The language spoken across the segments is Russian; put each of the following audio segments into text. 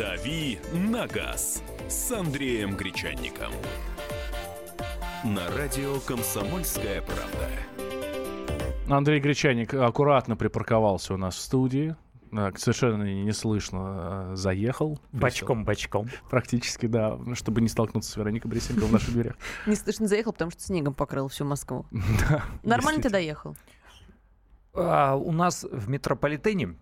«Дави на газ» с Андреем Гречанником. На радио «Комсомольская правда». Андрей Гречаник аккуратно припарковался у нас в студии. Так, совершенно не слышно заехал. Бочком-бочком. Практически, да, чтобы не столкнуться с Вероникой Бресенко в наших дверях. Не слышно заехал, потому что снегом покрыл всю Москву. Да. Нормально ты доехал? А, у нас в метрополитене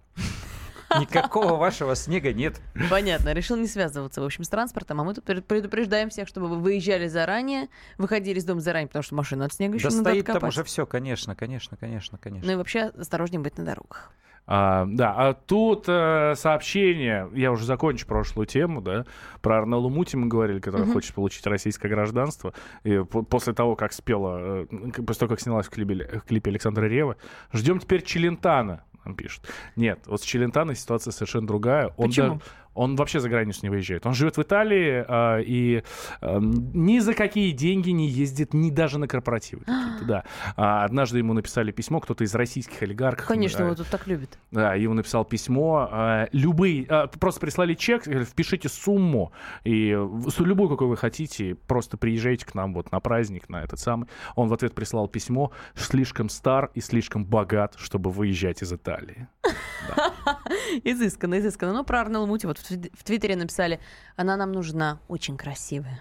Никакого вашего снега нет. Понятно, решил не связываться, в общем, с транспортом. А мы тут предупреждаем всех, чтобы вы выезжали заранее, выходили из дома заранее, потому что машина от снега еще да надо стоит там уже все, конечно, конечно, конечно, конечно. Ну и вообще осторожнее быть на дорогах. А, да, а тут э, сообщение, я уже закончу прошлую тему, да, про Арнеллу Мути мы говорили, которая uh-huh. хочет получить российское гражданство. И после того, как спела, э, после того, как снялась в клипе, в клипе Александра Рева, ждем теперь Челентана нам пишут. Нет, вот с Челентано ситуация совершенно другая. Он Почему? Да, он вообще за границу не выезжает. Он живет в Италии э, и э, ни за какие деньги не ездит, ни даже на корпоративы да. А, однажды ему написали письмо, кто-то из российских олигархов. Конечно, э, его тут так любит. Да, ему написал письмо. Э, любые, э, просто прислали чек, впишите сумму, и любую, какой вы хотите, просто приезжайте к нам вот на праздник, на этот самый. Он в ответ прислал письмо, слишком стар и слишком богат, чтобы выезжать из Италии. Изысканно, изысканно. Ну, про Арнелл Мути вот в Твиттере написали, она нам нужна, очень красивая.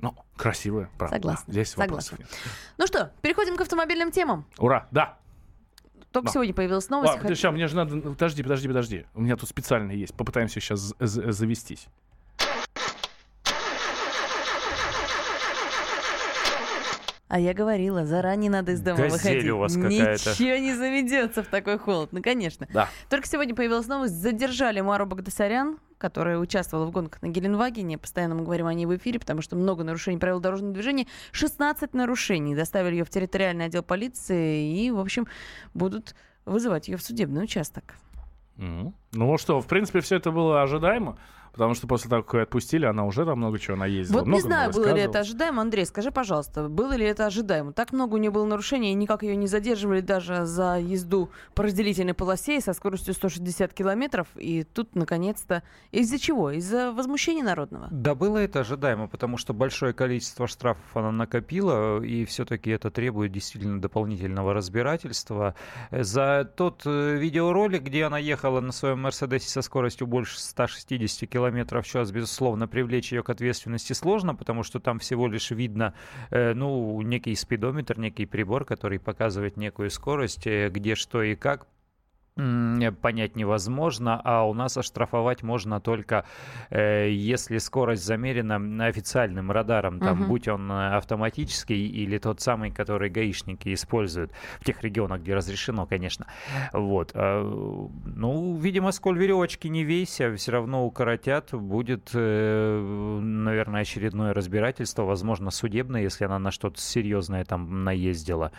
Ну, красивая, правда. Согласна. Здесь Согласна. Ну что, переходим к автомобильным темам. Ура, да. Только да. сегодня появилась новость. А, хоть... сейчас, мне же надо... Подожди, подожди, подожди. У меня тут специально есть. Попытаемся сейчас завестись. А я говорила, заранее надо из дома Газель выходить. у вас какая-то. Ничего не заведется в такой холод. Ну, конечно. Да. Только сегодня появилась новость. Задержали Мару Багдасарян, которая участвовала в гонках на Геленвагене. Постоянно мы говорим о ней в эфире, потому что много нарушений правил дорожного движения. 16 нарушений. Доставили ее в территориальный отдел полиции и, в общем, будут вызывать ее в судебный участок. Mm-hmm. Ну что, в принципе, все это было ожидаемо. Потому что после того, как ее отпустили, она уже там много чего наездила. Вот много не знаю, было ли это ожидаемо. Андрей, скажи, пожалуйста, было ли это ожидаемо? Так много у нее было нарушений, и никак ее не задерживали даже за езду по разделительной полосе со скоростью 160 километров. И тут, наконец-то, из-за чего? Из-за возмущения народного? Да, было это ожидаемо, потому что большое количество штрафов она накопила, и все-таки это требует действительно дополнительного разбирательства. За тот э, видеоролик, где она ехала на своем Мерседесе со скоростью больше 160 километров, километров в час, безусловно, привлечь ее к ответственности сложно, потому что там всего лишь видно, э, ну, некий спидометр, некий прибор, который показывает некую скорость, э, где что и как понять невозможно, а у нас оштрафовать можно только э, если скорость замерена официальным радаром, там, угу. будь он э, автоматический или тот самый, который гаишники используют в тех регионах, где разрешено, конечно. Вот. Э, ну, видимо, сколь веревочки не вейся, все равно укоротят, будет, э, наверное, очередное разбирательство, возможно, судебное, если она на что-то серьезное там наездила.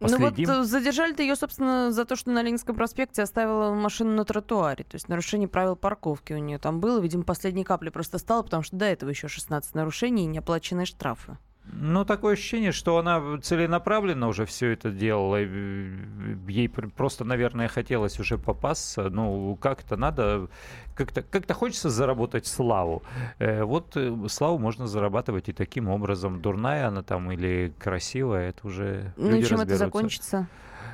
Последим. Ну вот задержали-то ее, собственно, за то, что на Ленинском проспекте оставила машину на тротуаре. То есть нарушение правил парковки у нее там было. Видимо, последней капли просто стало, потому что до этого еще 16 нарушений и неоплаченные штрафы. Ну, такое ощущение, что она целенаправленно уже все это делала. Ей просто, наверное, хотелось уже попасться. Ну, как-то надо, как-то как хочется заработать славу. Э, вот э, славу можно зарабатывать и таким образом. Дурная она там или красивая, это уже Ну, люди чем это закончится?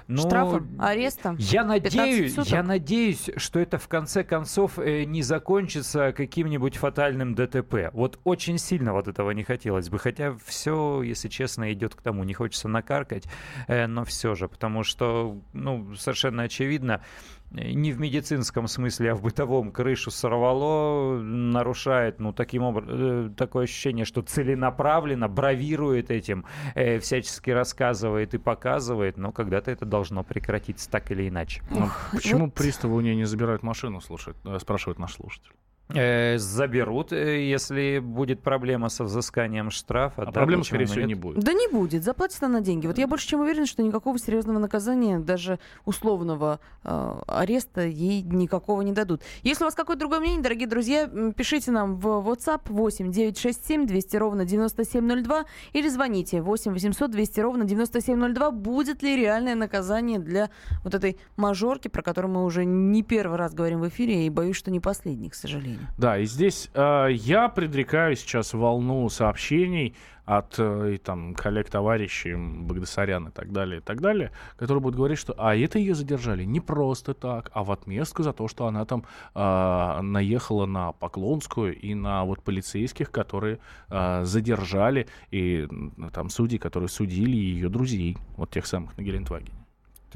Но Штрафом, арестом. Я надеюсь, я надеюсь, что это в конце концов э, не закончится каким-нибудь фатальным ДТП. Вот очень сильно вот этого не хотелось бы. Хотя все, если честно, идет к тому. Не хочется накаркать, э, но все же, потому что, ну, совершенно очевидно, не в медицинском смысле, а в бытовом крышу сорвало, нарушает, ну, таким образом, э, такое ощущение, что целенаправленно бравирует этим, э, всячески рассказывает и показывает, но когда-то это должно прекратиться так или иначе. Ну, почему вот... приставы у нее не забирают машину, слушает, э, спрашивает наш слушатель. Э, заберут, э, если будет проблема со взысканием штрафа. А да, проблемы, скорее всего, не будет. Да не будет, заплатит она деньги. Вот я больше чем уверен, что никакого серьезного наказания, даже условного э, ареста ей никакого не дадут. Если у вас какое-то другое мнение, дорогие друзья, пишите нам в WhatsApp 8 967 200 ровно 9702 или звоните 8 800 200 ровно 9702. Будет ли реальное наказание для вот этой мажорки, про которую мы уже не первый раз говорим в эфире, и боюсь, что не последний, к сожалению. День. Да, и здесь э, я предрекаю сейчас волну сообщений от э, там, коллег, товарищей, Багдасарян и так далее, и так далее, которые будут говорить, что а это ее задержали не просто так, а в отместку за то, что она там э, наехала на Поклонскую и на вот полицейских, которые э, задержали, и там судьи, которые судили ее друзей, вот тех самых на Гелендвагене.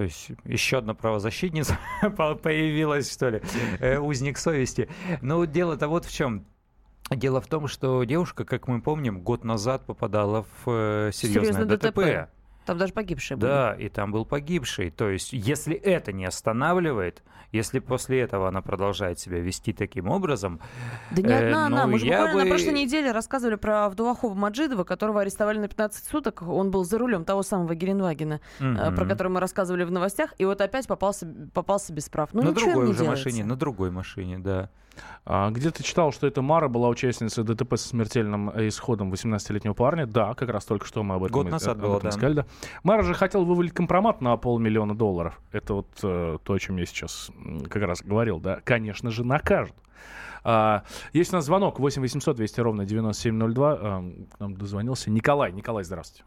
То есть еще одна правозащитница появилась, что ли, э, узник совести. Но дело-то вот в чем. Дело в том, что девушка, как мы помним, год назад попадала в э, серьезное ДТП. ДТП. Там даже погибший был. Да, и там был погибший. То есть, если это не останавливает, если после этого она продолжает себя вести таким образом... Да не одна э, она. Ну, Мы же буквально бы... на прошлой неделе рассказывали про Авдувахова Маджидова, которого арестовали на 15 суток. Он был за рулем того самого Геленвагена, mm-hmm. про который мы рассказывали в новостях. И вот опять попался, попался без прав. Ну, на другой уже делается. машине, на другой машине, да. А, где ты читал, что эта Мара была участницей ДТП со смертельным э, исходом 18-летнего парня? Да, как раз только что мы об этом, Год назад об было, да. сказали. Да. Мара же хотел вывалить компромат на полмиллиона долларов. Это вот э, то, о чем я сейчас как раз говорил. Да, конечно же, накажут. А, есть у нас звонок 8 800 200 ровно 9702. А, к нам дозвонился Николай. Николай, здравствуйте.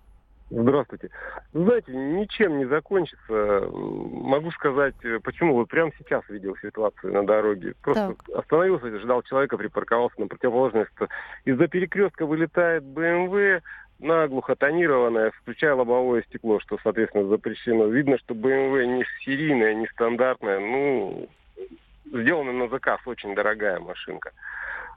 Здравствуйте. Знаете, ничем не закончится. Могу сказать, э, почему. Вот прямо сейчас видел ситуацию на дороге. Просто так. остановился, ждал человека, припарковался на противоположной Из-за перекрестка вылетает БМВ, наглухо тонированная, включая лобовое стекло, что, соответственно, запрещено. Видно, что БМВ не серийная, не стандартная. Ну, сделана на заказ, очень дорогая машинка.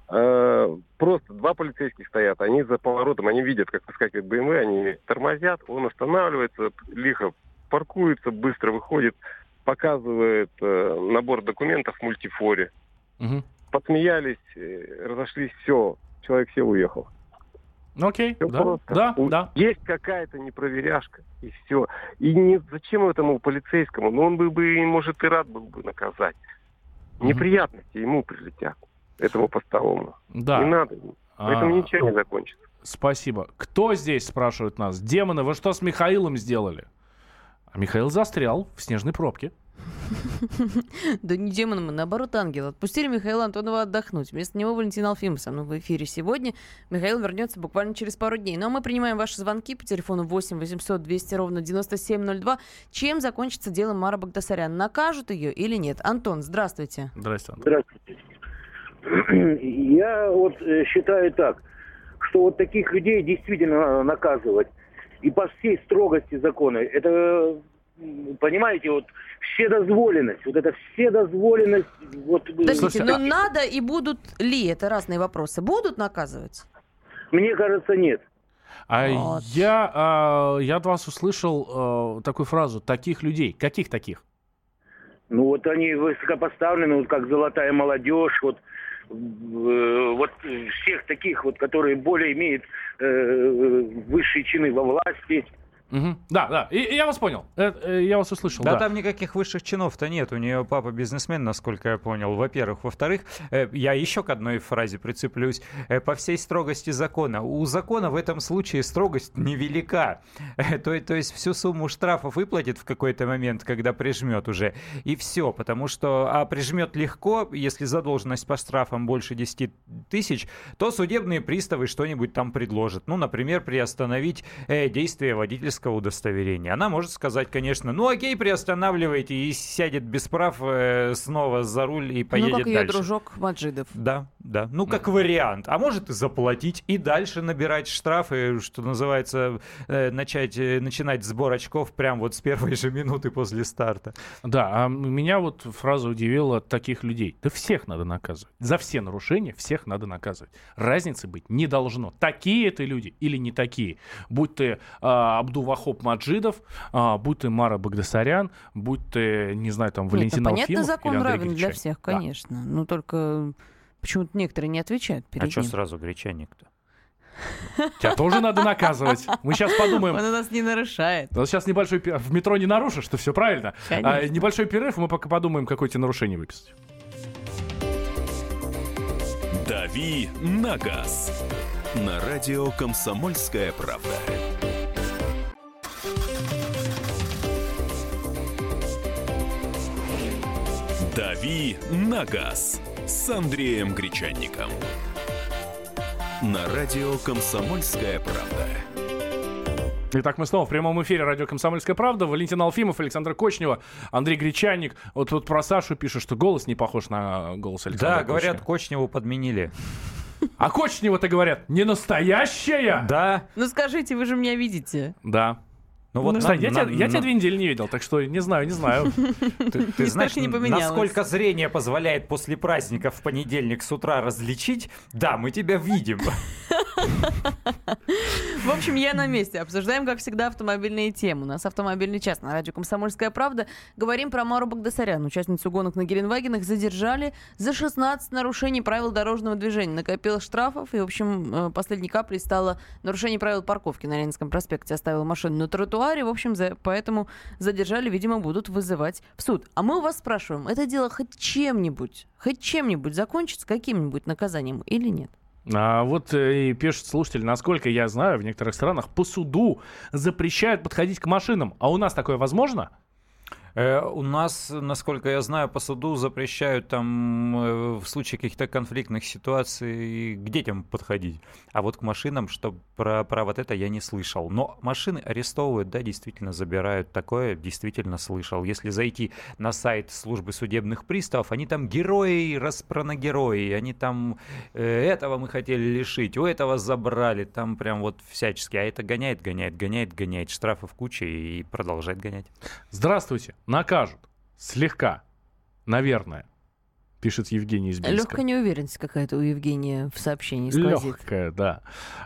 Э, просто два полицейских стоят, они за поворотом, они видят, как выскакивает БМВ, они тормозят, он останавливается, лихо паркуется, быстро выходит, показывает э, набор документов в мультифоре. Угу. Подсмеялись, э, разошлись, все, человек сел, уехал. Ну, окей, все да, просто. да, да. Есть какая-то непроверяшка, и все. И не, зачем этому полицейскому? Ну, он бы, бы, может, и рад был бы наказать. Неприятности ему прилетят этому постовому. Да. Не надо. Поэтому а... ничего не закончится. Спасибо. Кто здесь, спрашивают нас? Демоны, вы что с Михаилом сделали? А Михаил застрял в снежной пробке. Да не демоном, а наоборот ангел. Отпустили Михаила Антонова отдохнуть. Вместо него Валентин Алфимов со мной в эфире сегодня. Михаил вернется буквально через пару дней. Ну а мы принимаем ваши звонки по телефону 8 800 200 ровно 9702. Чем закончится дело Мара Багдасарян? Накажут ее или нет? Антон, здравствуйте. Здравствуйте. Здравствуйте. Я вот э, считаю так, что вот таких людей действительно надо наказывать. И по всей строгости закона. Это, понимаете, вот вседозволенность. Вот это вседозволенность. Вот, Подождите, но надо и будут ли? Это разные вопросы. Будут наказывать? Мне кажется, нет. А вот. я, а, я от вас услышал а, такую фразу «таких людей». Каких таких? Ну вот они высокопоставлены, вот как золотая молодежь, вот Э, вот всех таких вот, которые более имеют э, высшие чины во власти, Угу. Да, да, и, и я вас понял, э, э, я вас услышал. Да, да, там никаких высших чинов-то нет, у нее папа бизнесмен, насколько я понял, во-первых. Во-вторых, э, я еще к одной фразе прицеплюсь, по всей строгости закона. У закона в этом случае строгость невелика, то, то есть всю сумму штрафов выплатит в какой-то момент, когда прижмет уже, и все, потому что, а прижмет легко, если задолженность по штрафам больше 10 тысяч, то судебные приставы что-нибудь там предложат. Ну, например, приостановить действие водительского водительского удостоверения. Она может сказать, конечно, ну окей, приостанавливайте и сядет без прав э, снова за руль и поедет дальше. Ну, как ее дружок Маджидов. Да, да. Ну, как вариант. А может и заплатить, и дальше набирать штрафы, что называется, э, начать, э, начинать сбор очков прямо вот с первой же минуты после старта. Да, а меня вот фраза удивила таких людей. Да всех надо наказывать. За все нарушения всех надо наказывать. Разницы быть не должно. Такие это люди или не такие. Будь ты э, Абдул Вахоп Маджидов, а, будь ты Мара Багдасарян, будь ты, не знаю, там, Валентин Нет, ну, понятно, закон равен для всех, конечно. Да. Ну, только почему-то некоторые не отвечают перед А ним. что сразу гречаник-то? Тебя тоже надо наказывать. Мы сейчас подумаем. Он у нас не нарушает. Вот сейчас небольшой в метро не нарушишь, что все правильно. А, небольшой перерыв, мы пока подумаем, какое тебе нарушение выписать. Дави на газ. На радио Комсомольская правда. «Дави на газ» с Андреем Гречанником. На радио «Комсомольская правда». Итак, мы снова в прямом эфире радио «Комсомольская правда». Валентин Алфимов, Александр Кочнева, Андрей Гречанник. Вот тут про Сашу пишет, что голос не похож на голос Александра Да, говорят, Кочневу подменили. А Кочнева-то говорят, не настоящая? Да. Ну скажите, вы же меня видите. Да. Ну вот Кстати, на- я, на- тебя, я на- тебя две недели не видел, так что не знаю, не знаю. Ты, ты знаешь, не насколько зрение позволяет после праздника в понедельник с утра различить? Да, мы тебя видим. В общем, я на месте. Обсуждаем, как всегда, автомобильные темы. У нас автомобильный час на радио «Комсомольская правда». Говорим про Мару Багдасарян. Участницу гонок на Геленвагенах задержали за 16 нарушений правил дорожного движения. Накопил штрафов, и, в общем, э, последней каплей стало нарушение правил парковки на Ленинском проспекте. Оставил машину на тротуаре, в общем, за- поэтому задержали, видимо, будут вызывать в суд. А мы у вас спрашиваем, это дело хоть чем-нибудь, хоть чем-нибудь закончится, каким-нибудь наказанием или нет? А вот э, и пишет слушатель, насколько я знаю, в некоторых странах по суду запрещают подходить к машинам. А у нас такое возможно? Э, У нас, насколько я знаю, по суду запрещают там э, в случае каких-то конфликтных ситуаций к детям подходить. А вот к машинам, что про, про вот это я не слышал. Но машины арестовывают, да, действительно забирают. Такое действительно слышал. Если зайти на сайт службы судебных приставов, они там герои, распронагерои. Они там э, этого мы хотели лишить, у этого забрали. Там прям вот всячески. А это гоняет, гоняет, гоняет, гоняет. Штрафов куча и продолжает гонять. Здравствуйте, накажут. Слегка. Наверное. Пишет Евгений из Бийска. Легкая неуверенность какая-то у Евгения в сообщении сквозит. Легкая, да.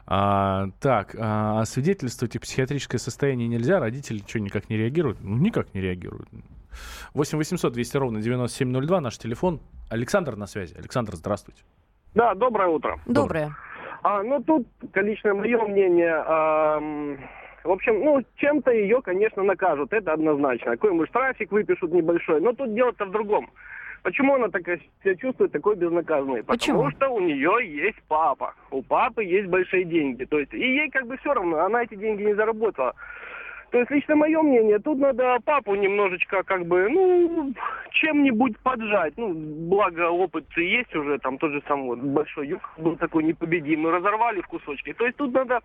А, так, а, свидетельствовать их психиатрическое состояние нельзя, родители что, никак не реагируют? Ну, никак не реагируют. 8 800 200 ровно 9702, наш телефон. Александр на связи. Александр, здравствуйте. Да, доброе утро. Доброе. А, ну, тут лично мое мнение. ам, в общем, ну, чем-то ее, конечно, накажут, это однозначно. Какой-нибудь штрафик выпишут небольшой. Но тут дело-то в другом. Почему она так себя чувствует такой безнаказанной? Почему? Потому что у нее есть папа. У папы есть большие деньги. То есть, и ей как бы все равно, она эти деньги не заработала. То есть, лично мое мнение, тут надо папу немножечко, как бы, ну, чем-нибудь поджать. Ну, благо опыт есть уже, там тот же самый вот большой юг был такой непобедимый, разорвали в кусочки. То есть, тут надо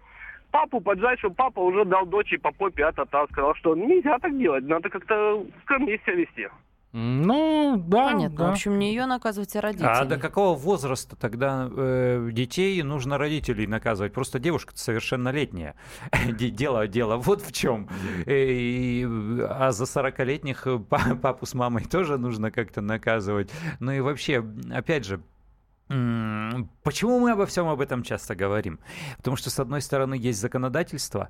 папу поджать, чтобы папа уже дал дочери по попе, а-та-та, сказал, что нельзя так делать, надо как-то скромнее себя вести. Ну, да. Понятно. да. В общем, не ее наказывать, а родителей. А до какого возраста тогда э, детей нужно родителей наказывать? Просто девушка совершеннолетняя. Де- Дело, дело вот в чем. а за 40-летних э, па- папу с мамой тоже нужно как-то наказывать. Ну и вообще, опять же, Почему мы обо всем об этом часто говорим? Потому что, с одной стороны, есть законодательство,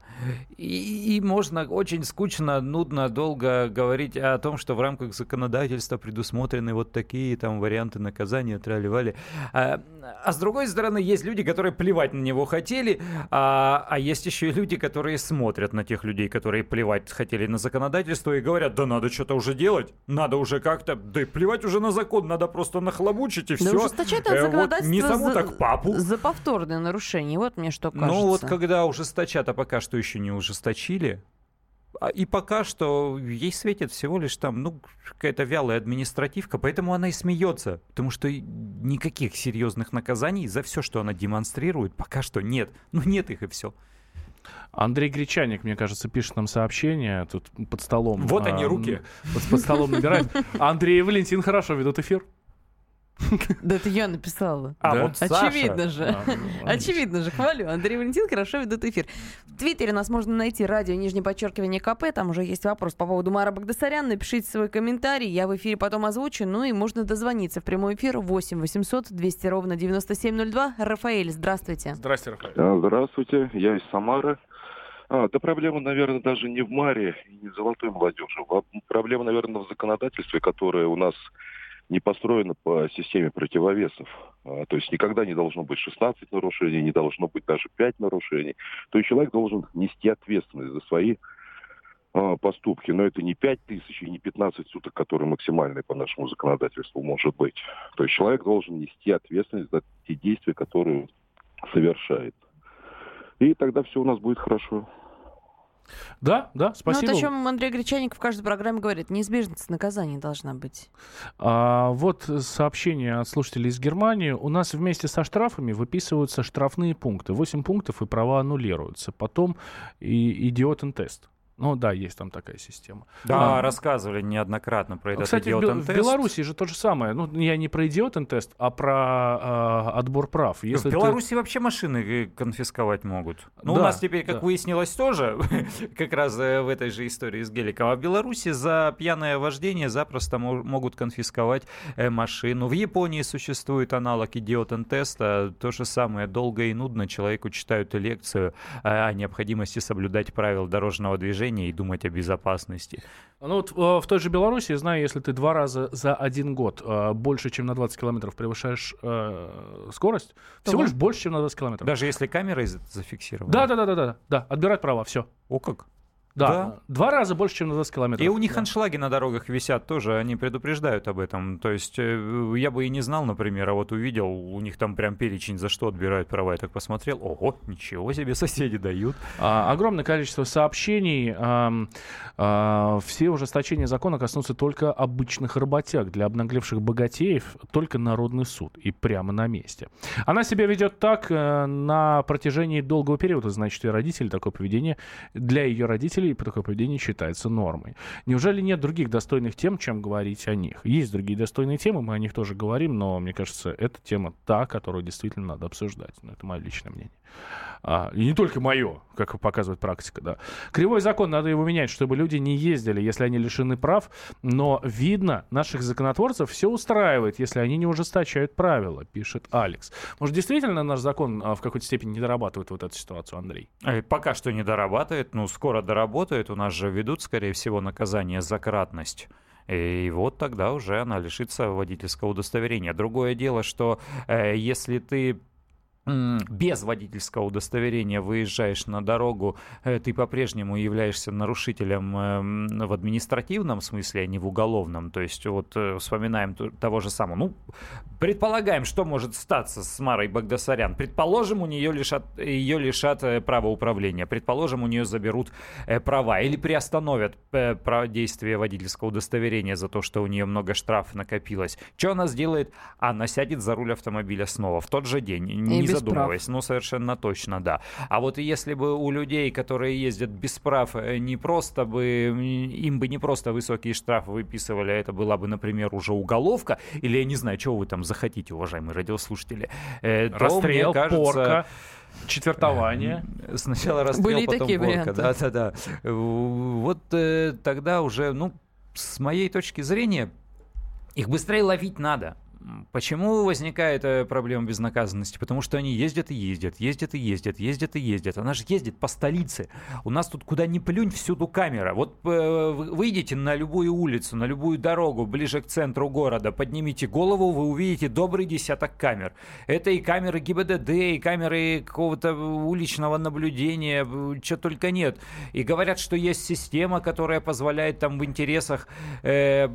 и, и можно очень скучно, нудно, долго говорить о том, что в рамках законодательства предусмотрены вот такие там варианты наказания, трали А, а с другой стороны, есть люди, которые плевать на него хотели, а, а есть еще и люди, которые смотрят на тех людей, которые плевать хотели на законодательство и говорят, да надо что-то уже делать, надо уже как-то, да и плевать уже на закон, надо просто нахлобучить и Да все. Законодательство не саму за- так папу. За повторное нарушение. Вот мне что кажется. Ну вот когда ужесточат, а пока что еще не ужесточили, а- и пока что ей светит всего лишь там, ну, какая-то вялая административка, поэтому она и смеется, потому что никаких серьезных наказаний за все, что она демонстрирует, пока что нет. Ну нет их и все. Андрей Гречаник, мне кажется, пишет нам сообщение тут под столом. Вот они, А, руки. Под, под столом набирает. Андрей и Валентин хорошо ведут эфир. Да это я написала. А Да? вот Саша... Очевидно же. А, ну, Очевидно же, хвалю. Андрей Валентин хорошо ведут эфир. В Твиттере нас можно найти радио нижнее подчеркивание КП. Там уже есть вопрос по поводу Мара Багдасарян. Напишите свой комментарий. Я в эфире потом озвучу. Ну и можно дозвониться в прямой эфир 8 800 200 ровно 9702. Рафаэль, здравствуйте. Здрасте, Рафаэль. Здравствуйте, я из Самары. А, да проблема, наверное, даже не в Маре и не в золотой молодежи. Проблема, наверное, в законодательстве, которое у нас не построено по системе противовесов. А, То есть никогда не должно быть 16 нарушений, не должно быть даже 5 нарушений. То есть человек должен нести ответственность за свои а, поступки. Но это не 5 тысяч и не 15 суток, которые максимальные по нашему законодательству может быть. То есть человек должен нести ответственность за те действия, которые совершает. И тогда все у нас будет хорошо. Да, да, спасибо. Ну, вот о чем Андрей Гречаник в каждой программе говорит. Неизбежность наказания должна быть. А, вот сообщение от слушателей из Германии. У нас вместе со штрафами выписываются штрафные пункты. 8 пунктов и права аннулируются. Потом и идиотен тест. Ну да, есть там такая система. Да, а, рассказывали неоднократно про этот кстати, идиотен-тест. в Беларуси же то же самое. Ну, я не про идиотен-тест, а про э, отбор прав. Если в Беларуси ты... вообще машины э, конфисковать могут. Ну, да, у нас теперь, как да. выяснилось, тоже, как раз э, в этой же истории с Геликом. А в Беларуси за пьяное вождение запросто могут конфисковать э, машину. В Японии существует аналог идиотен-теста. То же самое, долго и нудно человеку читают лекцию о необходимости соблюдать правила дорожного движения движения и думать о безопасности. Ну вот в той же Беларуси, я знаю, если ты два раза за один год э, больше, чем на 20 километров превышаешь э, скорость, То всего лишь больше, чем на 20 километров. Даже если камерой зафиксирована? Да, да, да, да, да, да, отбирать права, все. О как? Да, да, два раза больше, чем на 20 километров. И у них да. аншлаги на дорогах висят тоже, они предупреждают об этом. То есть э, я бы и не знал, например, а вот увидел, у них там прям перечень, за что отбирают права. Я так посмотрел, ого, ничего себе, соседи дают. А, огромное количество сообщений. А, а, все ужесточения закона коснутся только обычных работяг. Для обнаглевших богатеев только народный суд и прямо на месте. Она себя ведет так э, на протяжении долгого периода, значит, и родители такое поведение для ее родителей и такое поведение считается нормой. Неужели нет других достойных тем, чем говорить о них? Есть другие достойные темы, мы о них тоже говорим, но мне кажется, эта тема та, которую действительно надо обсуждать. Но это мое личное мнение. А, и не только мое, как показывает практика, да. Кривой закон, надо его менять, чтобы люди не ездили, если они лишены прав, но видно, наших законотворцев все устраивает, если они не ужесточают правила, пишет Алекс. Может, действительно наш закон а, в какой-то степени не дорабатывает вот эту ситуацию, Андрей? Э, пока что не дорабатывает, ну, скоро доработает, у нас же ведут, скорее всего, наказание за кратность. И вот тогда уже она лишится водительского удостоверения. Другое дело, что э, если ты без водительского удостоверения выезжаешь на дорогу, э, ты по-прежнему являешься нарушителем эм, в административном смысле, а не в уголовном. То есть вот э, вспоминаем того же самого. Ну, предполагаем, что может статься с Марой Багдасарян. Предположим, у нее лишат, ее лишат э, права управления. Предположим, у нее заберут права или приостановят действие водительского удостоверения за то, что у нее много штрафов накопилось. Что она сделает? Она сядет за руль автомобиля снова в тот же день. Не задумываясь. Ну, совершенно точно, да. А вот если бы у людей, которые ездят без прав, э, не просто бы, им бы не просто высокие штрафы выписывали, а это была бы, например, уже уголовка, или я не знаю, чего вы там захотите, уважаемые радиослушатели, э, Расстрел, то, кажется, порка. Четвертование. Сначала расстрел, Были потом такие порка. Да, да, да. Вот э, тогда уже, ну, с моей точки зрения, их быстрее ловить надо. Почему возникает э, проблема безнаказанности? Потому что они ездят и ездят, ездят и ездят, ездят и ездят. Она же ездит по столице. У нас тут куда ни плюнь, всюду камера. Вот э, выйдите на любую улицу, на любую дорогу ближе к центру города, поднимите голову, вы увидите добрый десяток камер. Это и камеры ГИБДД, и камеры какого-то уличного наблюдения, что только нет. И говорят, что есть система, которая позволяет там в интересах э,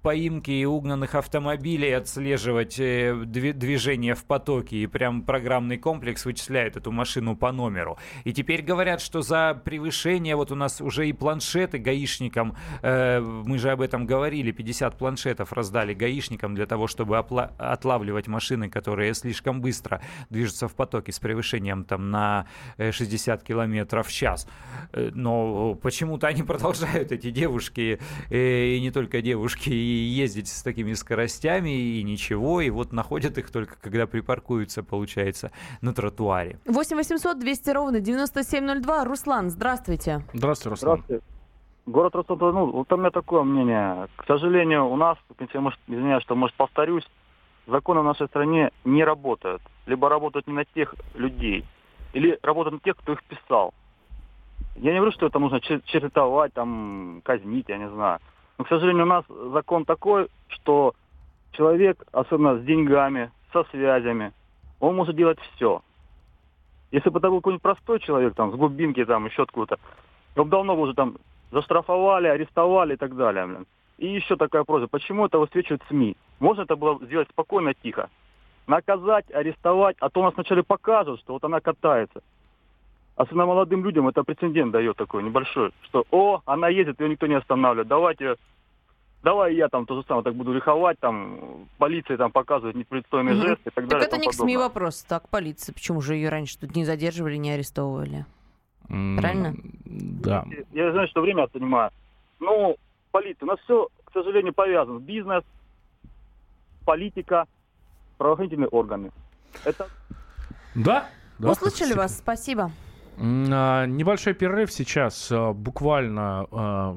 поимки и угнанных автомобилей отслеживать отслеживать э, движение в потоке, и прям программный комплекс вычисляет эту машину по номеру. И теперь говорят, что за превышение, вот у нас уже и планшеты гаишникам, э, мы же об этом говорили, 50 планшетов раздали гаишникам для того, чтобы отлавливать машины, которые слишком быстро движутся в потоке с превышением там на 60 э, километров в час. Но почему-то они продолжают, эти девушки, и не только девушки, ездить с такими скоростями и ничего, и вот находят их только когда припаркуются, получается, на тротуаре. 8 800 200 ровно 9702. Руслан, здравствуйте. Здравствуйте, Руслан. Здравствуйте. Город Ростов, ну, вот у меня такое мнение. К сожалению, у нас, я, может, извиняюсь, что, может, повторюсь, законы в нашей стране не работают. Либо работают не на тех людей, или работают на тех, кто их писал. Я не говорю, что это нужно чередовать, там, казнить, я не знаю. Но, к сожалению, у нас закон такой, что человек, особенно с деньгами, со связями, он может делать все. Если бы это был какой-нибудь простой человек, там, с глубинки, там, еще откуда-то, его давно уже там заштрафовали, арестовали и так далее, блин. И еще такая просьба, почему это высвечивают СМИ? Можно это было сделать спокойно, тихо. Наказать, арестовать, а то у нас вначале покажут, что вот она катается. особенно молодым людям, это прецедент дает такой небольшой, что, о, она ездит, ее никто не останавливает, давайте давай я там то же самое так буду лиховать, там полиция там показывает непристойные Мгм. жесты и так Так далее. это не к СМИ подобное. вопрос, так полиция. Почему же ее раньше тут не задерживали, не арестовывали? М, Правильно? Да. Я знаю, что время отнимаю. Ну, полиция, у нас все, к сожалению, повязано. Бизнес, политика, правоохранительные органы. Это Да? да, Услышали вас, спасибо. А, Небольшой перерыв сейчас, а, буквально а,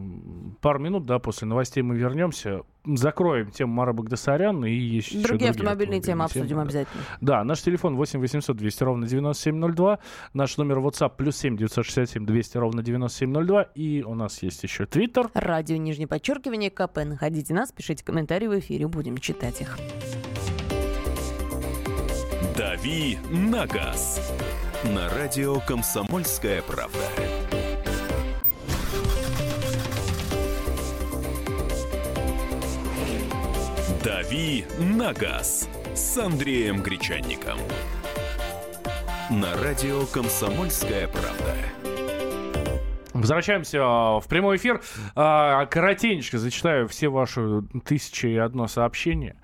пару минут, да, после новостей мы вернемся. Закроем тему Мара Багдасарян и еще Другие автомобильные темы автомобильные обсудим да. обязательно. Да, наш телефон 8 800 200 ровно 9702. Наш номер WhatsApp плюс 7 967 200 ровно 9702. И у нас есть еще Твиттер. Радио, нижнее подчеркивание, КП. Находите нас, пишите комментарии в эфире, будем читать их. «Дави на газ» на радио «Комсомольская правда». «Дави на газ» с Андреем Гречанником. На радио «Комсомольская правда». Возвращаемся а, в прямой эфир. А, Коротенько зачитаю все ваши тысячи и одно сообщение.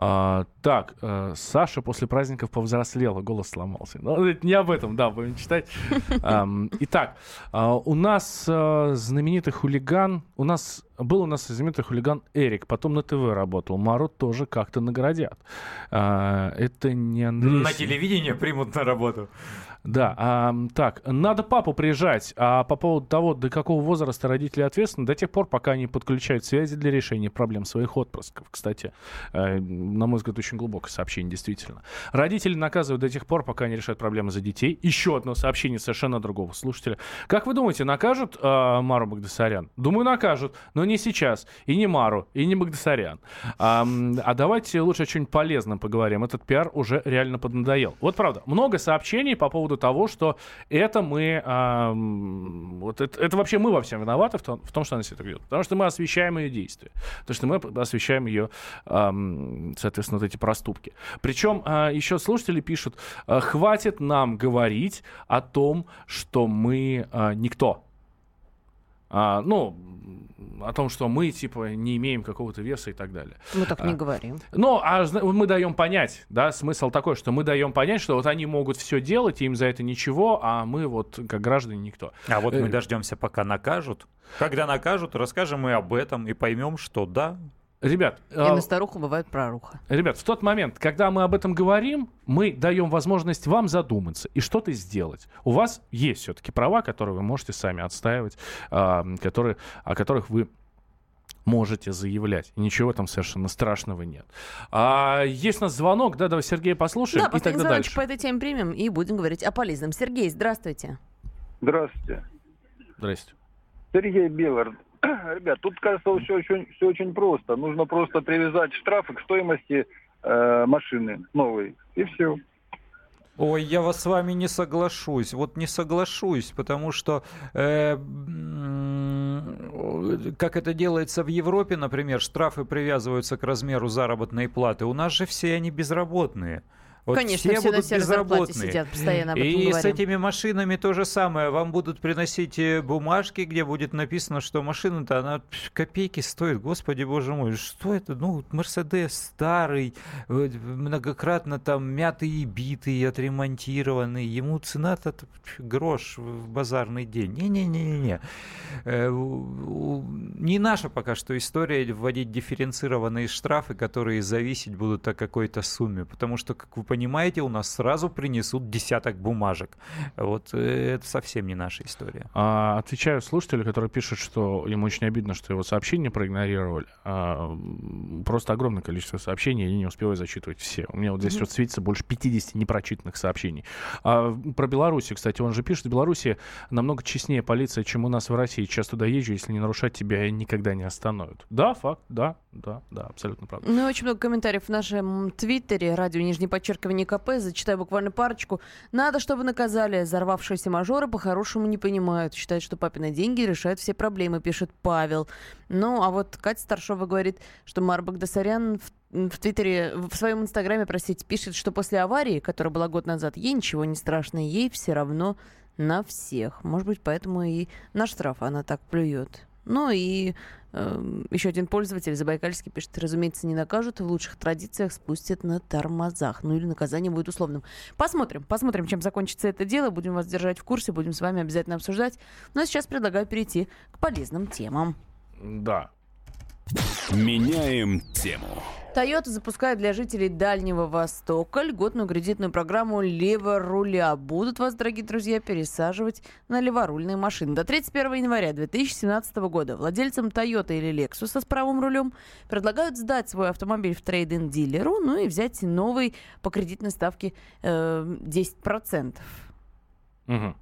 А, так, э, Саша после праздников повзрослела, голос сломался. Ну, это не об этом, да, будем читать. Итак, а, у нас э, знаменитый хулиган, у нас был у нас знаменитый хулиган Эрик, потом на ТВ работал. Мару тоже как-то наградят. А, Это не Андрей. На телевидении примут на работу. Да, ам, так, надо папу приезжать. А по поводу того, до какого возраста родители ответственны, до тех пор, пока они подключают связи для решения проблем своих отпрысков. Кстати, э, на мой взгляд, очень глубокое сообщение, действительно. Родители наказывают до тех пор, пока они решают проблемы за детей. Еще одно сообщение совершенно другого слушателя. Как вы думаете, накажут э, Мару Багдасарян? Думаю, накажут, но не сейчас. И не Мару, и не Багдасарян. Ам, а давайте лучше о чем-нибудь полезном поговорим. Этот пиар уже реально поднадоел. Вот правда, много сообщений по поводу того, что это мы... ам, вот это, это вообще мы во всем виноваты в том, в том, что она себя так ведет. Потому что мы освещаем ее действия. Потому что мы освещаем ее, ам, соответственно, вот эти проступки. Причем а, еще слушатели пишут, а, хватит нам говорить о том, что мы а, никто. А, ну, о том, что мы, типа, не имеем какого-то веса и так далее. Мы так не А. говорим. Ну, а мы даем понять, да, смысл такой, что мы даем понять, что вот они могут все делать, и им за это ничего, а мы вот, как граждане, никто. А вот Э, мы дождемся, пока накажут. Когда накажут, расскажем мы об этом и поймем, что да, Ребят, И а, на старуху бывает проруха. ребят, в тот момент, когда мы об этом говорим, мы даем возможность вам задуматься и что-то сделать. У вас есть все-таки права, которые вы можете сами отстаивать, а, которые, о которых вы можете заявлять. И ничего там совершенно страшного нет. А, есть у нас звонок, да, давай Сергея послушаем, Да, и тогда звоночек дальше. по этой теме примем и будем говорить о полезном. Сергей, здравствуйте. Здравствуйте. Здрасте. Сергей Белор. Ребят, тут, кажется, все очень, все очень просто. Нужно просто привязать штрафы к стоимости э, машины новой. И все. Ой, я вас с вами не соглашусь. Вот не соглашусь, потому что э, как это делается в Европе, например, штрафы привязываются к размеру заработной платы. У нас же все они безработные. Вот Конечно, все, все будут безработные. сидят, постоянно об этом И с говорим. этими машинами то же самое. Вам будут приносить э, бумажки, где будет написано, что машина-то она копейки стоит. Господи, боже мой, что это? Ну, Мерседес старый, многократно там мятый и битый, отремонтированный. Ему цена-то грош в базарный день. Не-не-не-не. Э, Не наша пока что история вводить дифференцированные штрафы, которые зависеть будут от какой-то сумме. Потому что, как вы понимаете, у нас сразу принесут десяток бумажек. Вот э, это совсем не наша история. А, отвечаю слушателю, который пишет, что ему очень обидно, что его сообщения проигнорировали. А, просто огромное количество сообщений, я не успеваю зачитывать все. У меня вот здесь вот светится больше 50 непрочитанных сообщений. А, про Белоруссию, кстати, он же пишет, в Беларуси намного честнее полиция, чем у нас в России. Сейчас туда езжу, если не нарушать, тебя никогда не остановят. Да, факт, да, да, да, абсолютно правда. Ну и очень много комментариев в нашем твиттере, радио нижнее подчеркивание КП, зачитаю буквально парочку. Надо, чтобы наказали. Взорвавшиеся мажоры по-хорошему не понимают. Считают, что папины деньги решают все проблемы, пишет Павел. Ну, а вот Катя Старшова говорит, что Мар Багдасарян в, в Твиттере, в своем Инстаграме, простите, пишет, что после аварии, которая была год назад, ей ничего не страшно, ей все равно на всех. Может быть, поэтому и на штраф она так плюет. Ну и э, еще один пользователь Забайкальский пишет, разумеется, не накажут, в лучших традициях спустят на тормозах. Ну или наказание будет условным. Посмотрим, посмотрим, чем закончится это дело. Будем вас держать в курсе, будем с вами обязательно обсуждать. Ну а сейчас предлагаю перейти к полезным темам. Да. Меняем тему. Toyota запускает для жителей Дальнего Востока льготную кредитную программу «Леворуля». Будут вас, дорогие друзья, пересаживать на леворульные машины. До 31 января 2017 года владельцам Toyota или Lexus с правым рулем предлагают сдать свой автомобиль в трейдинг дилеру, ну и взять новый по кредитной ставке э, 10%. Угу.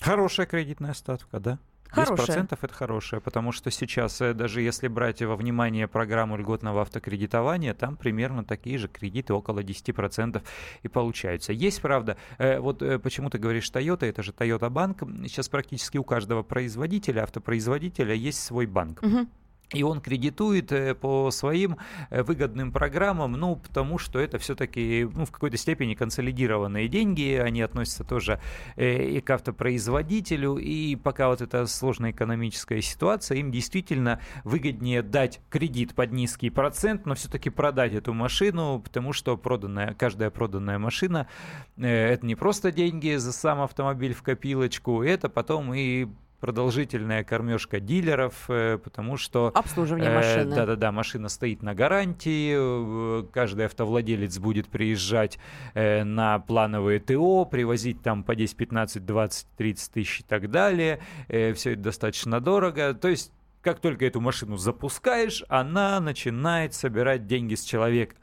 Хорошая кредитная ставка, да? Хорошая. 10% это хорошее, потому что сейчас, э, даже если брать во внимание программу льготного автокредитования, там примерно такие же кредиты, около 10% и получаются. Есть, правда, э, вот э, почему ты говоришь Toyota, это же Toyota банк, сейчас практически у каждого производителя, автопроизводителя есть свой банк. Угу. И он кредитует э, по своим э, выгодным программам, ну, потому что это все-таки ну, в какой-то степени консолидированные деньги, они относятся тоже э, и к автопроизводителю, и пока вот эта сложная экономическая ситуация, им действительно выгоднее дать кредит под низкий процент, но все-таки продать эту машину, потому что проданная, каждая проданная машина это не просто деньги за сам автомобиль в копилочку, это потом и продолжительная кормежка дилеров, э, потому что... Обслуживание машины. Да-да-да, машина стоит на гарантии, э, каждый автовладелец будет приезжать э, на плановые ТО, привозить там по 10, 15, 20, 30 тысяч и так далее. Все это достаточно дорого. То есть как только эту машину запускаешь, она начинает собирать деньги с человека.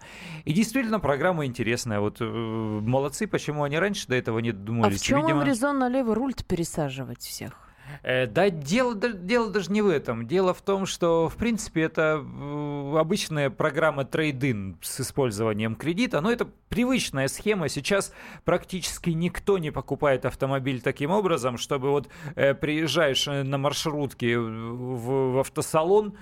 И действительно, программа интересная. Вот э, молодцы, почему они раньше до этого не думали. А в чем Видимо... резон на левый руль пересаживать всех? Э, да, дело, дело даже не в этом. Дело в том, что, в принципе, это обычная программа трейдин с использованием кредита, но это привычная схема. Сейчас практически никто не покупает автомобиль таким образом, чтобы вот э, приезжаешь э, на маршрутке в, в автосалон,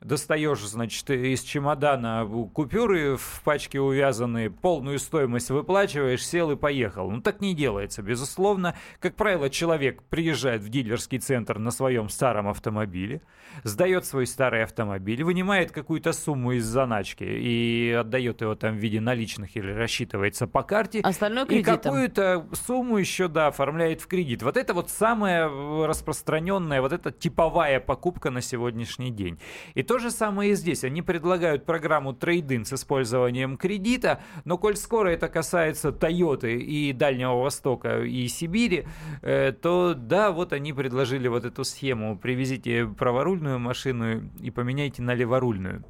достаешь, значит, из чемодана купюры в пачке увязанные, полную стоимость выплачиваешь, сел и поехал. Ну, так не делается, безусловно. Как правило, человек приезжает в дилерский центр на своем старом автомобиле, сдает свой старый автомобиль, вынимает какую-то сумму из заначки и отдает его там в виде наличных или рассчитывается по карте. Остальное И какую-то сумму еще, да, оформляет в кредит. Вот это вот самая распространенная, вот эта типовая покупка на сегодняшний день. И то же самое и здесь. Они предлагают программу трейдинг с использованием кредита, но коль скоро это касается Toyota и Дальнего Востока и Сибири, э, то да, вот они предложили вот эту схему. Привезите праворульную машину и поменяйте на леворульную.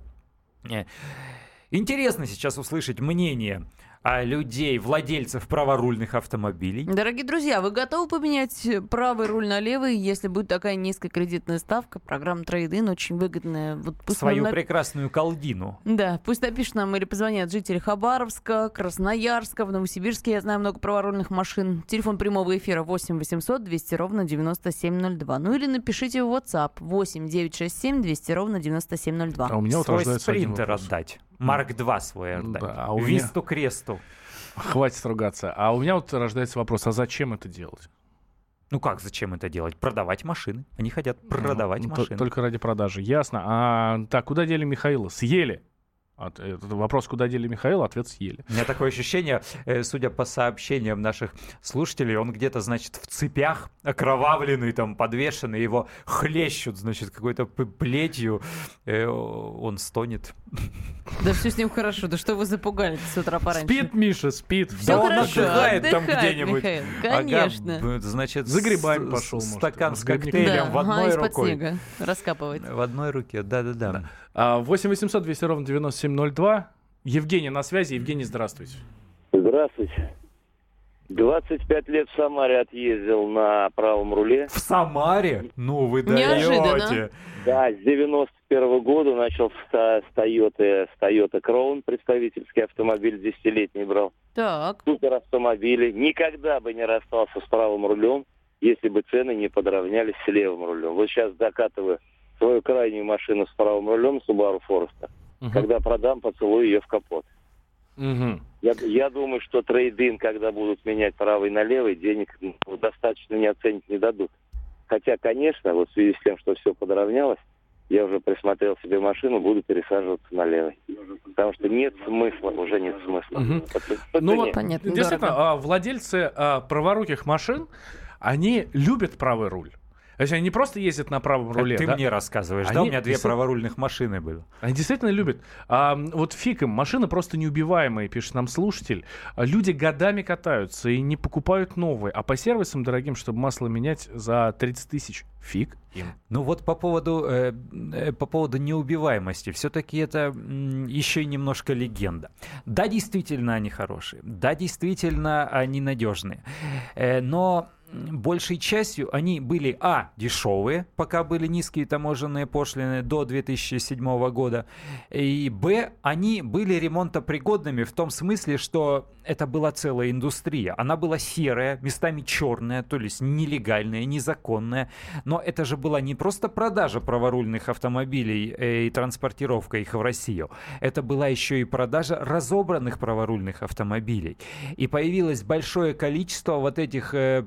Э, интересно сейчас услышать мнение людей, владельцев праворульных автомобилей. Дорогие друзья, вы готовы поменять правый руль на левый, если будет такая низкая кредитная ставка? Программа Трейдин очень выгодная. Вот пусть Свою нам... прекрасную колдину. Да, пусть напишут нам или позвонят жители Хабаровска, Красноярска, в Новосибирске. Я знаю много праворульных машин. Телефон прямого эфира 8 800 200 ровно 9702. Ну или напишите в WhatsApp 8 967 200 ровно 9702. А у меня вот Свой спринтер отдать. Марк 2 свой отдать. Да, а у Висту меня... кресту. Хватит ругаться. А у меня вот рождается вопрос, а зачем это делать? Ну как, зачем это делать? Продавать машины. Они хотят продавать ну, машины. Только ради продажи. Ясно. А так, куда дели Михаила? Съели. От, этот вопрос, куда дели Михаила, ответ съели. У меня такое ощущение, э, судя по сообщениям наших слушателей, он где-то, значит, в цепях, окровавленный, там, подвешенный, его хлещут, значит, какой-то плетью, э, он стонет. Да все с ним хорошо, да что вы запугали с утра пораньше? Спит, Миша, спит. Все да хорошо, он отдыхает, там где-нибудь. Михаил, конечно. Ага, значит, за грибами пошел. Стакан может, с коктейлем да, в одной ага, рукой. снега раскапывать. В одной руке, да-да-да. 8 800 200 ровно 9702. Евгений на связи. Евгений, здравствуйте. Здравствуйте. 25 лет в Самаре отъездил на правом руле. В Самаре? Ну, вы даете. Да, с 91 -го года начал с Toyota, с Toyota Crown, представительский автомобиль, десятилетний брал. Так. Супер автомобили. Никогда бы не расстался с правым рулем, если бы цены не подравнялись с левым рулем. Вот сейчас докатываю свою крайнюю машину с правым рулем Subaru Forester. Угу. Когда продам, поцелую ее в капот. Угу. Я, я думаю, что трейдин, когда будут менять правый на левый, денег ну, достаточно не оценить не дадут. Хотя, конечно, вот в связи с тем, что все подравнялось, я уже присмотрел себе машину, буду пересаживаться на левый. Потому что нет смысла, уже нет смысла. Угу. По, ну вот, понятно, действительно, а, владельцы а, праворуких машин, они любят правый руль. То есть они не просто ездят на правом руле. Ты да? мне рассказываешь, они да? У меня две праворульных машины было. Они действительно любят. А, вот фиг им, машины просто неубиваемые, пишет нам слушатель. А люди годами катаются и не покупают новые, а по сервисам дорогим, чтобы масло менять за 30 тысяч. Фиг им. Ну вот по поводу, э, э, по поводу неубиваемости, все-таки это э, еще немножко легенда. Да, действительно они хорошие, да, действительно они надежные, э, но большей частью они были, а, дешевые, пока были низкие таможенные пошлины до 2007 года, и, б, они были ремонтопригодными в том смысле, что это была целая индустрия. Она была серая, местами черная, то есть нелегальная, незаконная, но это же была не просто продажа праворульных автомобилей э, и транспортировка их в Россию, это была еще и продажа разобранных праворульных автомобилей. И появилось большое количество вот этих э,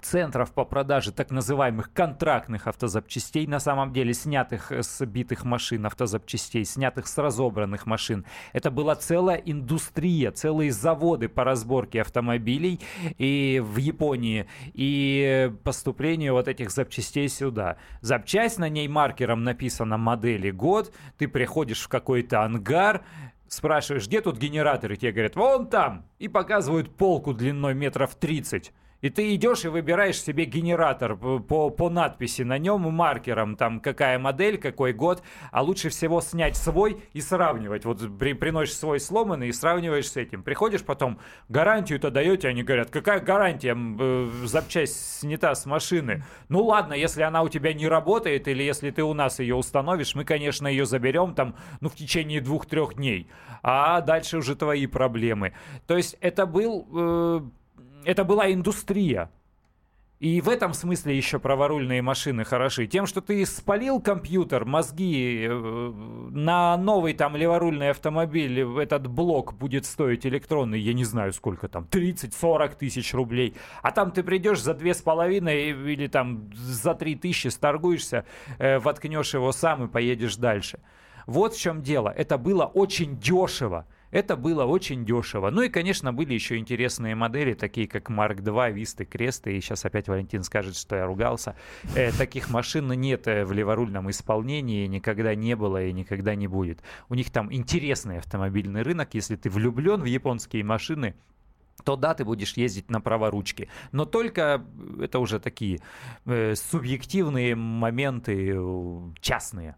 центров по продаже так называемых контрактных автозапчастей, на самом деле снятых с битых машин автозапчастей, снятых с разобранных машин. Это была целая индустрия, целые заводы по разборке автомобилей и в Японии, и поступлению вот этих запчастей сюда. Запчасть на ней маркером написано модели год, ты приходишь в какой-то ангар, спрашиваешь, где тут генераторы, тебе говорят, вон там, и показывают полку длиной метров 30. И ты идешь и выбираешь себе генератор по, по надписи на нем, маркером, там какая модель, какой год, а лучше всего снять свой и сравнивать. Вот при, приносишь свой сломанный и сравниваешь с этим. Приходишь потом, гарантию-то даете, они говорят, какая гарантия, э, запчасть снята с машины. Ну ладно, если она у тебя не работает, или если ты у нас ее установишь, мы, конечно, ее заберем там, ну, в течение двух-трех дней. А дальше уже твои проблемы. То есть это был э, это была индустрия. И в этом смысле еще праворульные машины хороши. Тем, что ты спалил компьютер, мозги э, на новый там леворульный автомобиль, этот блок будет стоить электронный, я не знаю сколько там, 30-40 тысяч рублей. А там ты придешь за две с половиной или там за три тысячи сторгуешься, э, воткнешь его сам и поедешь дальше. Вот в чем дело. Это было очень дешево. Это было очень дешево. Ну и, конечно, были еще интересные модели, такие как Mark II, Висты, Кресты. И сейчас опять Валентин скажет, что я ругался. Э, таких машин нет э, в леворульном исполнении, никогда не было и никогда не будет. У них там интересный автомобильный рынок. Если ты влюблен в японские машины, то да, ты будешь ездить на праворучке. Но только это уже такие э, субъективные моменты, э, частные.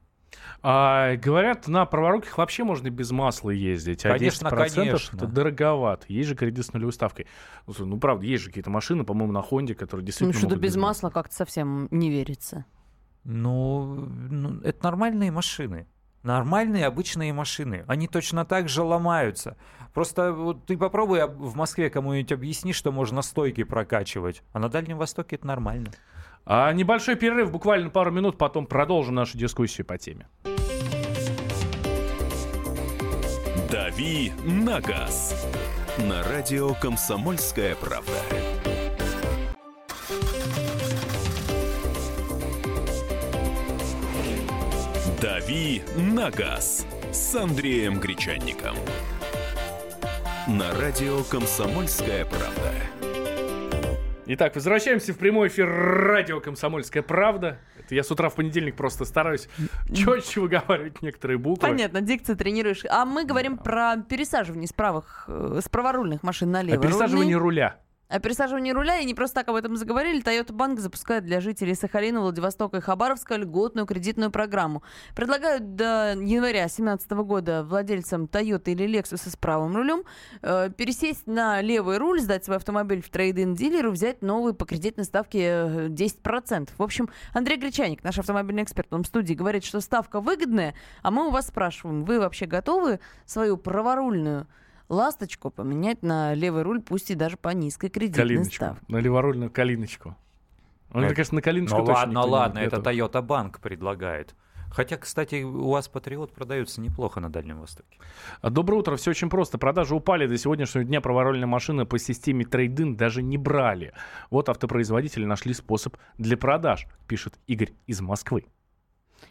А, говорят, на праворуких вообще можно без масла ездить. А конечно, 10% конечно. это дороговато. Есть же кредит с нулевой ставкой. Ну, ну правда, есть же какие-то машины, по-моему, на Хонде, которые действительно Ну, что-то без масла, масла как-то совсем не верится. Ну, ну, это нормальные машины. Нормальные обычные машины. Они точно так же ломаются. Просто вот ты попробуй в Москве кому-нибудь объясни, что можно стойки прокачивать. А на Дальнем Востоке это нормально. А небольшой перерыв, буквально пару минут, потом продолжим нашу дискуссию по теме. «Дави на газ» на радио «Комсомольская правда». «Дави на газ» с Андреем Гречанником. На радио «Комсомольская правда». Итак, возвращаемся в прямой эфир радио «Комсомольская правда». Это я с утра в понедельник просто стараюсь четче выговаривать некоторые буквы. Понятно, дикцию тренируешь. А мы говорим про пересаживание с правых, э, с праворульных машин на левые. А пересаживание руля. О пересаживании руля, и не просто так об этом заговорили, Toyota Банк запускает для жителей Сахалина, Владивостока и Хабаровска льготную кредитную программу. Предлагают до января 2017 года владельцам Toyota или Lexus с правым рулем э, пересесть на левый руль, сдать свой автомобиль в трейдинг дилеру, взять новый по кредитной ставке 10%. В общем, Андрей Гречаник, наш автомобильный эксперт, он в студии говорит, что ставка выгодная, а мы у вас спрашиваем, вы вообще готовы свою праворульную ласточку поменять на левый руль, пусть и даже по низкой кредитной калиночку. ставке. На леворульную калиночку. Он, это, конечно, на калиночку ну, точно ладно, ладно, это Toyota Банк предлагает. Хотя, кстати, у вас Патриот продается неплохо на Дальнем Востоке. А, доброе утро. Все очень просто. Продажи упали до сегодняшнего дня. Проворольные машины по системе трейдин даже не брали. Вот автопроизводители нашли способ для продаж, пишет Игорь из Москвы.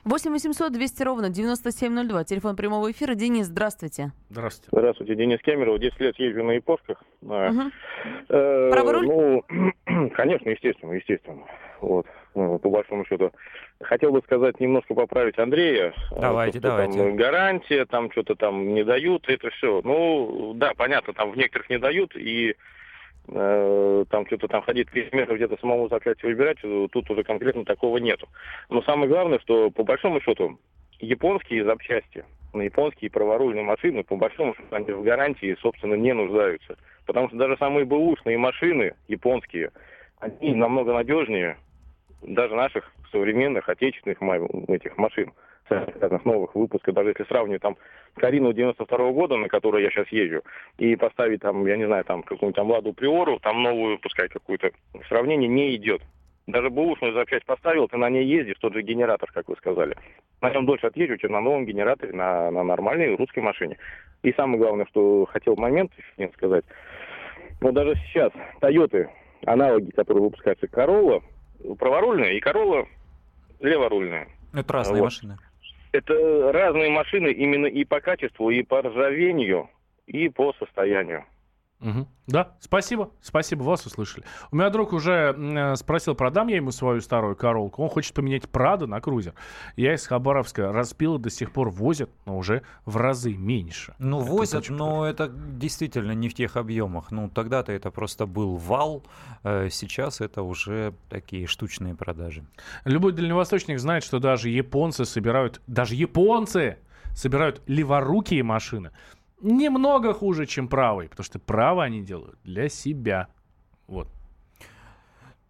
8 800 200 ровно 9702. Телефон прямого эфира. Денис, здравствуйте. Здравствуйте. Здравствуйте, Денис Кемеров. 10 лет езжу на япошках. Угу. Э, Право руль? Ну, конечно, естественно, естественно. Вот, ну, по большому счету. Хотел бы сказать, немножко поправить Андрея. Давайте, То, давайте. Там гарантия, там что-то там не дают, это все. Ну, да, понятно, там в некоторых не дают, и там что-то там ходить 30 метров где-то самому запчасти выбирать, э, тут уже конкретно такого нету. Но самое главное, что по большому счету японские запчасти, на японские праворульные машины, по большому счету, они в гарантии, собственно, не нуждаются. Потому что даже самые бэушные машины японские, они намного надежнее даже наших современных отечественных этих машин, разных новых выпусков, даже если сравнивать там Карину 92 года, на которой я сейчас езжу, и поставить там, я не знаю, там какую-нибудь там Ладу Приору, там новую пускай какую-то, сравнение не идет. Даже бэушную запчасть поставил, ты на ней ездишь, тот же генератор, как вы сказали. На нем дольше отъезжу, чем на новом генераторе, на, на нормальной русской машине. И самое главное, что хотел момент еще сказать, вот даже сейчас Тойоты, аналоги, которые выпускаются Corolla, праворульная и Corolla леворульная. Это разные Вот. машины. Это разные машины именно и по качеству, и по ржавению, и по состоянию. Мгм. Да, спасибо, спасибо, вас услышали. У меня друг уже э, спросил, продам я ему свою старую королку. Он хочет поменять Прадо на крузер. Я из Хабаровска распила до сих пор возят, но уже в разы меньше. Ну, Это возят, очень но это действительно не в тех объемах. Ну, тогда-то это просто был вал, э, сейчас это уже такие штучные продажи. Любой дальневосточник знает, что даже японцы собирают, даже японцы собирают леворукие машины немного хуже, чем правые, потому что право они делают для себя. Вот.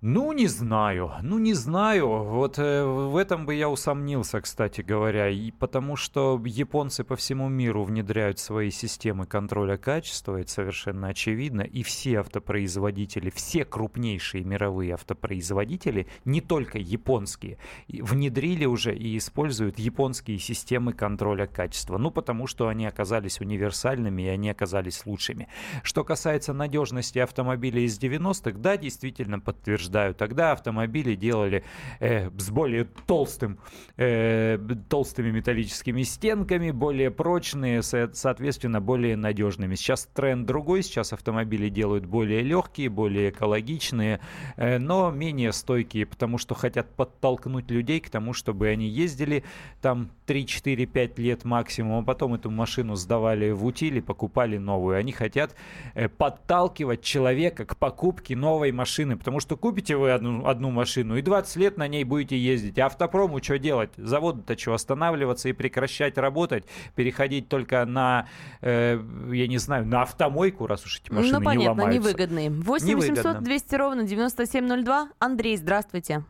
Ну, не знаю, ну, не знаю. Вот э, в этом бы я усомнился, кстати говоря. И потому что японцы по всему миру внедряют свои системы контроля качества, это совершенно очевидно. И все автопроизводители, все крупнейшие мировые автопроизводители, не только японские, внедрили уже и используют японские системы контроля качества. Ну, потому что они оказались универсальными и они оказались лучшими. Что касается надежности автомобилей из 90-х, да, действительно подтверждаю. Тогда автомобили делали э, с более толстым, э, толстыми металлическими стенками, более прочные, со- соответственно, более надежными. Сейчас тренд другой, сейчас автомобили делают более легкие, более экологичные, э, но менее стойкие, потому что хотят подтолкнуть людей к тому, чтобы они ездили там 3, 4, 5 лет максимум, а потом эту машину сдавали в утиль и покупали новую. Они хотят э, подталкивать человека к покупке новой машины, потому что купите вы одну, одну машину и 20 лет на ней будете ездить, а автопрому что делать? Заводу-то что, останавливаться и прекращать работать, переходить только на, э, я не знаю, на автомойку, раз уж эти машины ну, не понятно, ломаются. невыгодные. 8 Невыгодно. 800 200 ровно 9702. Андрей, здравствуйте.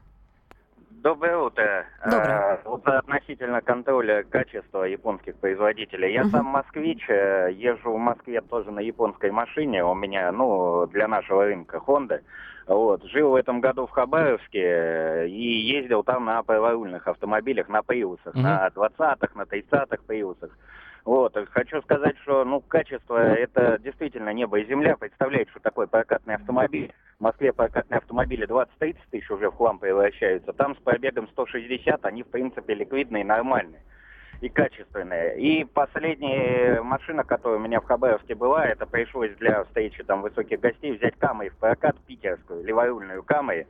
Доброе утро. Доброе. А, вот относительно контроля качества японских производителей. Я Мгм. сам москвич, э, езжу в Москве тоже на японской машине. У меня, ну, для нашего рынка Honda. Вот. Жил в этом году в Хабаровске э, и ездил там на праворульных автомобилях, на приусах, Мгм. на 20-х, на 30-х приусах. Вот, и хочу сказать, что, ну, качество это действительно небо и земля. Представляете, что такое прокатный автомобиль? В Москве прокатные автомобили 20-30 тысяч уже в хлам превращаются. Там с пробегом 160 они, в принципе, ликвидные нормальные. И качественные. И последняя машина, которая у меня в Хабаровске была, это пришлось для встречи там высоких гостей взять Камри в прокат питерскую, леворульную Камри.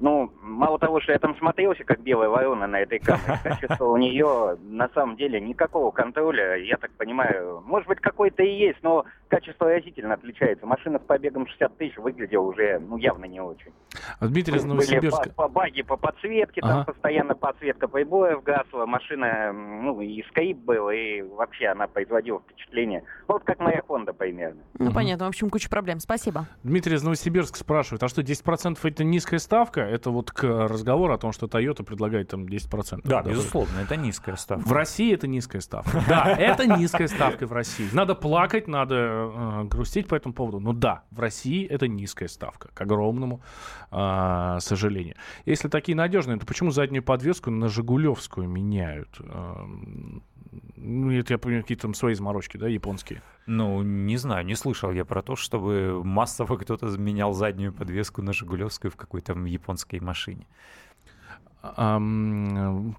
Ну, мало того, что я там смотрелся, как белая ворона на этой камере, качество у нее на самом деле никакого контроля, я так понимаю, может быть какой-то и есть, но качество разительно отличается. Машина с побегом 60 тысяч выглядела уже, ну, явно не очень. А Дмитрий из Новосибирска. по, по баги по подсветке, там Ага. постоянно подсветка прибоев гасла, машина, ну, и скрип был, и вообще она производила впечатление впечатление. Вот как моя Honda примерно. Ну, понятно. В общем, куча проблем. Спасибо. Дмитрий из Новосибирска спрашивает, а что, 10% это низкая ставка? Это вот к разговору о том, что Toyota предлагает там 10%. Да, безусловно, это низкая ставка. В России это низкая ставка. Да, это низкая ставка в России. Надо плакать, надо э, грустить по этому поводу. Но да, в России это низкая ставка, к огромному э, сожалению. Если такие надежные, то почему заднюю подвеску на Жигулевскую меняют? Ну, это я понимаю, какие-то там свои заморочки, да, японские. Ну, не знаю, не слышал я про то, чтобы массово кто-то менял заднюю подвеску на Жигулевскую в какой-то японской машине. А,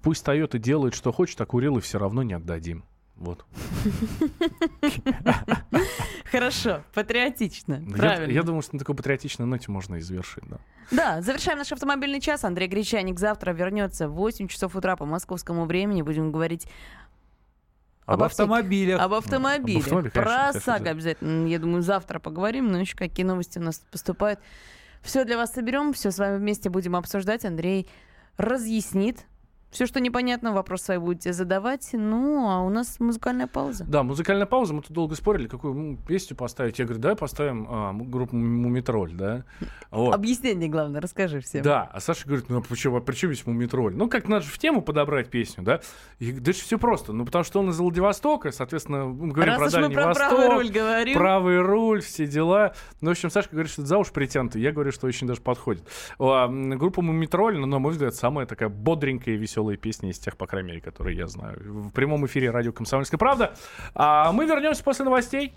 пусть Toyota делает, что хочет, а Курилы все равно не отдадим. Вот. Хорошо, патриотично. Я, я думаю, что на такой патриотичной ноте можно и завершить, да. Да, завершаем наш автомобильный час. Андрей Гречаник завтра вернется в 8 часов утра по московскому времени. Будем говорить об автомобилях. Об автомобилях. Об автомобилях Про ОСАГО обязательно. Я думаю, завтра поговорим, но еще какие новости у нас поступают. Все для вас соберем, все с вами вместе будем обсуждать. Андрей разъяснит все, что непонятно, вопрос свои будете задавать. Ну, а у нас музыкальная пауза. Да, музыкальная пауза. Мы тут долго спорили, какую песню поставить. Я говорю, давай поставим а, группу Мумитроль, да? Вот. Объяснение, главное, расскажи всем. Да, а Саша говорит, ну, а почему, а при чем здесь Мумитроль? Ну, как надо же в тему подобрать песню, да? И да все просто. Ну, потому что он из Владивостока, соответственно, мы говорим Раз про Дальний мы про Восток. правый руль говорим. Правый руль, все дела. Ну, в общем, Саша говорит, что это за уж притянутый. Я говорю, что очень даже подходит. А, группа Мумитроль, ну, на мой взгляд, самая такая бодренькая и веселая песня из тех, по крайней мере, которые я знаю. В прямом эфире радио «Комсомольская правда». А мы вернемся после новостей.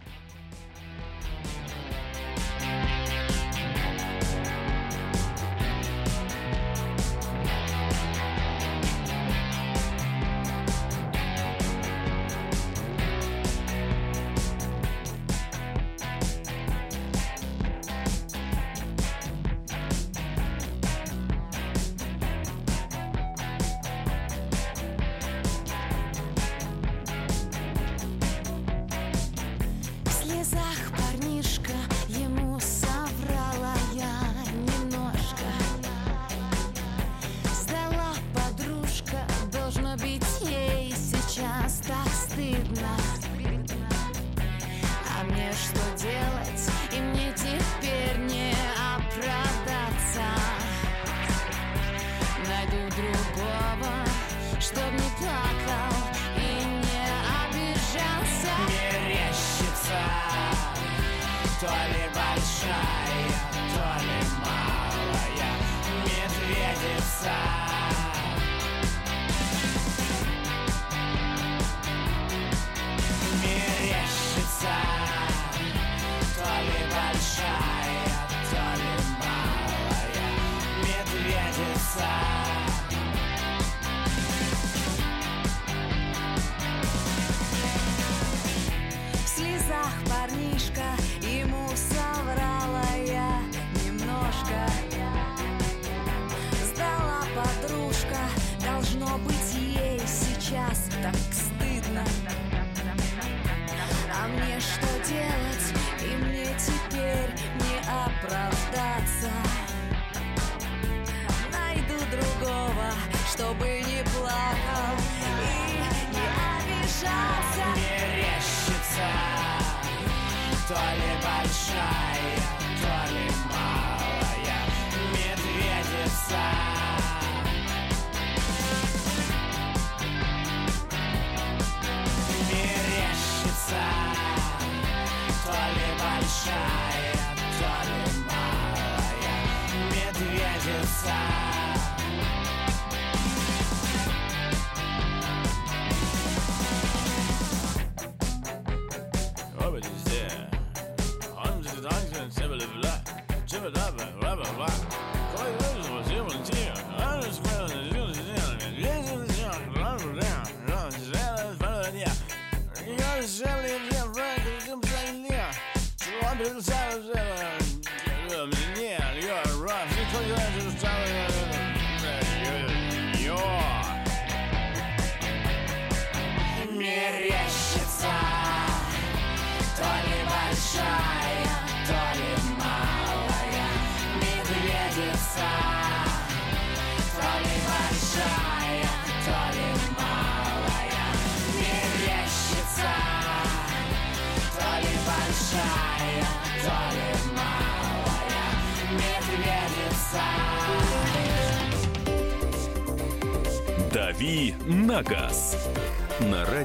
То ли большая, то ли малая Медведица Сдала подружка, должно быть ей сейчас так стыдно. А мне что делать? И мне теперь не оправдаться. Найду другого, чтобы не плакал и не обижался. Не режется, то большая